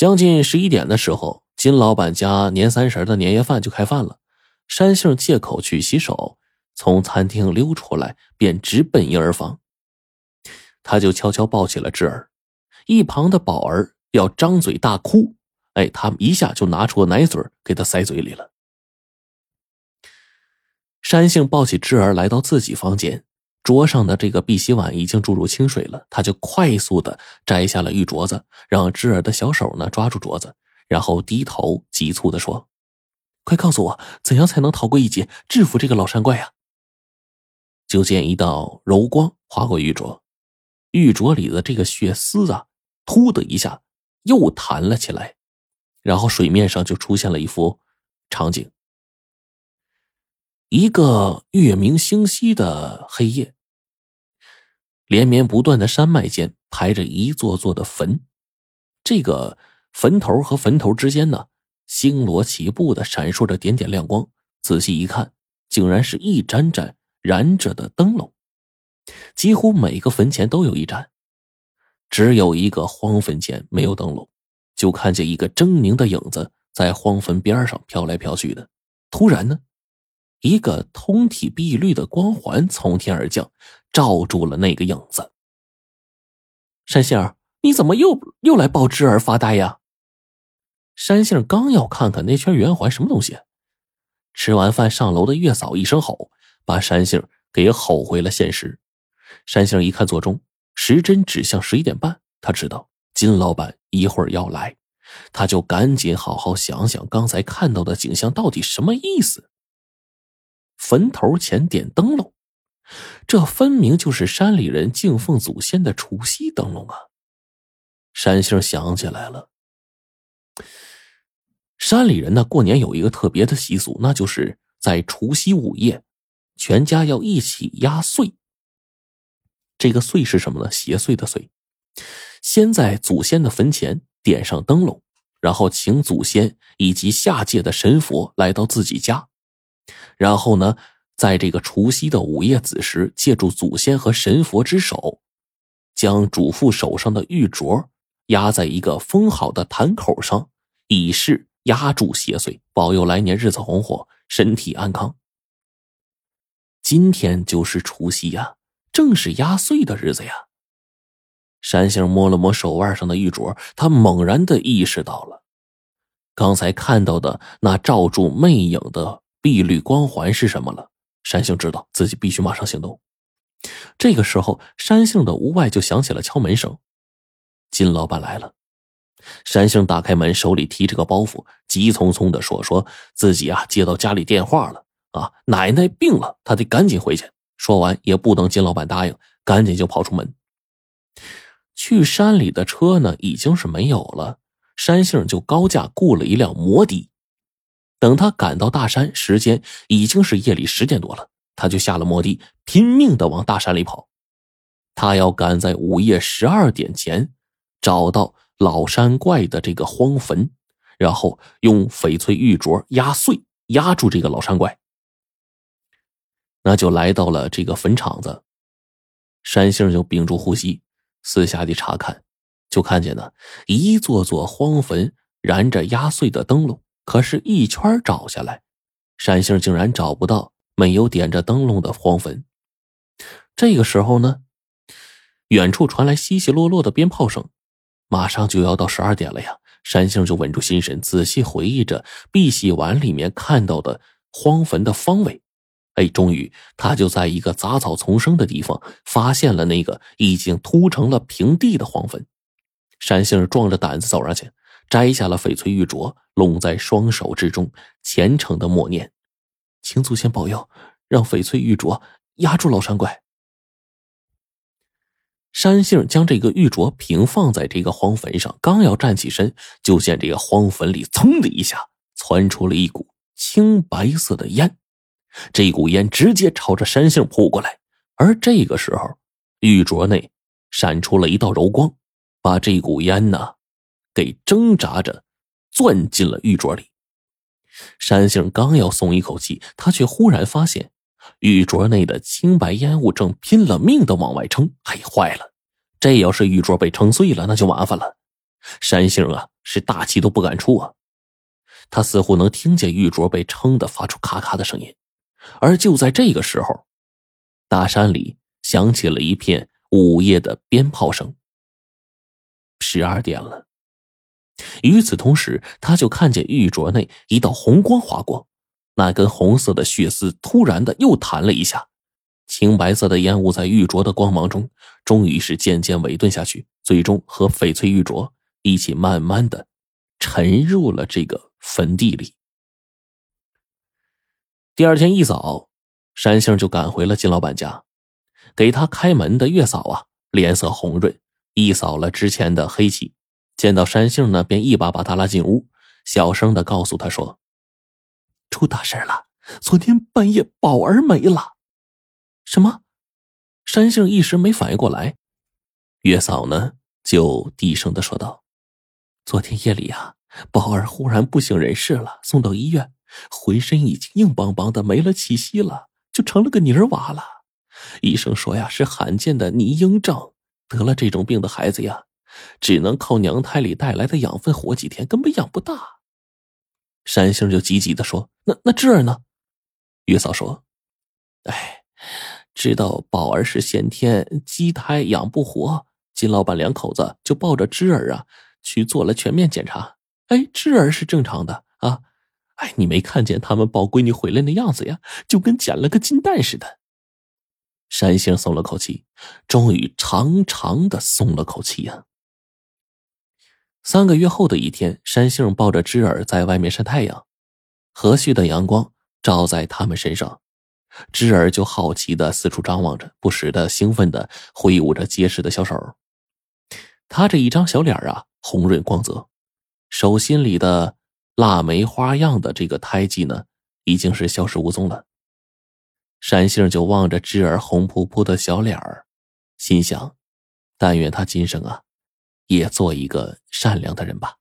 将近十一点的时候，金老板家年三十的年夜饭就开饭了。山杏借口去洗手，从餐厅溜出来，便直奔婴儿房。他就悄悄抱起了智儿，一旁的宝儿要张嘴大哭，哎，他一下就拿出奶嘴给他塞嘴里了。山杏抱起智儿来到自己房间，桌上的这个碧玺碗已经注入清水了，他就快速的摘下了玉镯子，让智儿的小手呢抓住镯子，然后低头急促的说：“快告诉我，怎样才能逃过一劫，制服这个老山怪呀？”就见一道柔光划过玉镯。玉镯里的这个血丝啊，突的一下又弹了起来，然后水面上就出现了一幅场景：一个月明星稀的黑夜，连绵不断的山脉间排着一座座的坟，这个坟头和坟头之间呢，星罗棋布的闪烁着点点亮光。仔细一看，竟然是一盏盏燃着的灯笼。几乎每个坟前都有一盏，只有一个荒坟前没有灯笼，就看见一个狰狞的影子在荒坟边上飘来飘去的。突然呢，一个通体碧绿的光环从天而降，罩住了那个影子。山杏儿，你怎么又又来抱枝儿发呆呀？山杏儿刚要看看那圈圆环什么东西，吃完饭上楼的月嫂一声吼，把山杏儿给吼回了现实。山杏儿一看座钟，时针指向十一点半。他知道金老板一会儿要来，他就赶紧好好想想刚才看到的景象到底什么意思。坟头前点灯笼，这分明就是山里人敬奉祖先的除夕灯笼啊！山杏想起来了，山里人呢过年有一个特别的习俗，那就是在除夕午夜，全家要一起压岁。这个岁是什么呢？邪祟的岁。先在祖先的坟前点上灯笼，然后请祖先以及下界的神佛来到自己家，然后呢，在这个除夕的午夜子时，借助祖先和神佛之手，将主妇手上的玉镯压在一个封好的坛口上，以示压住邪祟，保佑来年日子红火，身体安康。今天就是除夕呀。正是压岁的日子呀！山杏摸了摸手腕上的玉镯，他猛然的意识到了，刚才看到的那罩住魅影的碧绿光环是什么了。山杏知道自己必须马上行动。这个时候，山杏的屋外就响起了敲门声，金老板来了。山杏打开门，手里提着个包袱，急匆匆的说：“说自己啊，接到家里电话了，啊，奶奶病了，他得赶紧回去。”说完，也不等金老板答应，赶紧就跑出门。去山里的车呢，已经是没有了。山杏就高价雇了一辆摩的。等他赶到大山，时间已经是夜里十点多了，他就下了摩的，拼命的往大山里跑。他要赶在午夜十二点前找到老山怪的这个荒坟，然后用翡翠玉镯压碎，压住这个老山怪。那就来到了这个坟场子，山杏就屏住呼吸，四下的查看，就看见呢一座座荒坟燃着压碎的灯笼，可是，一圈找下来，山杏竟然找不到没有点着灯笼的荒坟。这个时候呢，远处传来稀稀落落的鞭炮声，马上就要到十二点了呀！山杏就稳住心神，仔细回忆着碧玺碗里面看到的荒坟的方位。哎，终于，他就在一个杂草丛生的地方发现了那个已经秃成了平地的荒坟。山杏壮着胆子走上去，摘下了翡翠玉镯，拢在双手之中，虔诚的默念：“请祖先保佑，让翡翠玉镯压住老山怪。”山杏将这个玉镯平放在这个荒坟上，刚要站起身，就见这个荒坟里噌的一下窜出了一股青白色的烟。这股烟直接朝着山杏扑过来，而这个时候，玉镯内闪出了一道柔光，把这股烟呢，被挣扎着钻进了玉镯里。山杏刚要松一口气，他却忽然发现，玉镯内的青白烟雾正拼了命的往外撑。哎，坏了！这要是玉镯被撑碎了，那就麻烦了。山杏啊，是大气都不敢出啊。他似乎能听见玉镯被撑得发出咔咔的声音，而就在这个时候，大山里响起了一片午夜的鞭炮声。十二点了。与此同时，他就看见玉镯内一道红光划过，那根红色的血丝突然的又弹了一下，青白色的烟雾在玉镯的光芒中，终于是渐渐萎顿下去，最终和翡翠玉镯一起慢慢的沉入了这个坟地里。第二天一早，山杏就赶回了金老板家，给他开门的月嫂啊，脸色红润，一扫了之前的黑气。见到山杏呢，便一把把他拉进屋，小声的告诉他说：“出大事了！昨天半夜宝儿没了。”什么？山杏一时没反应过来。月嫂呢，就低声的说道：“昨天夜里啊，宝儿忽然不省人事了，送到医院，浑身已经硬邦邦的，没了气息了，就成了个泥娃了。医生说呀，是罕见的泥婴症，得了这种病的孩子呀。”只能靠娘胎里带来的养分活几天，根本养不大。山杏就急急的说：“那那智儿呢？”月嫂说：“哎，知道宝儿是先天畸胎，养不活。金老板两口子就抱着智儿啊去做了全面检查。哎，智儿是正常的啊。哎，你没看见他们抱闺女回来那样子呀，就跟捡了个金蛋似的。”山杏松了口气，终于长长的松了口气呀。三个月后的一天，山杏抱着芝儿在外面晒太阳，和煦的阳光照在他们身上，芝儿就好奇的四处张望着，不时的兴奋的挥舞着结实的小手。他这一张小脸啊，红润光泽，手心里的腊梅花样的这个胎记呢，已经是消失无踪了。山杏就望着芝儿红扑扑的小脸儿，心想：但愿他今生啊。也做一个善良的人吧。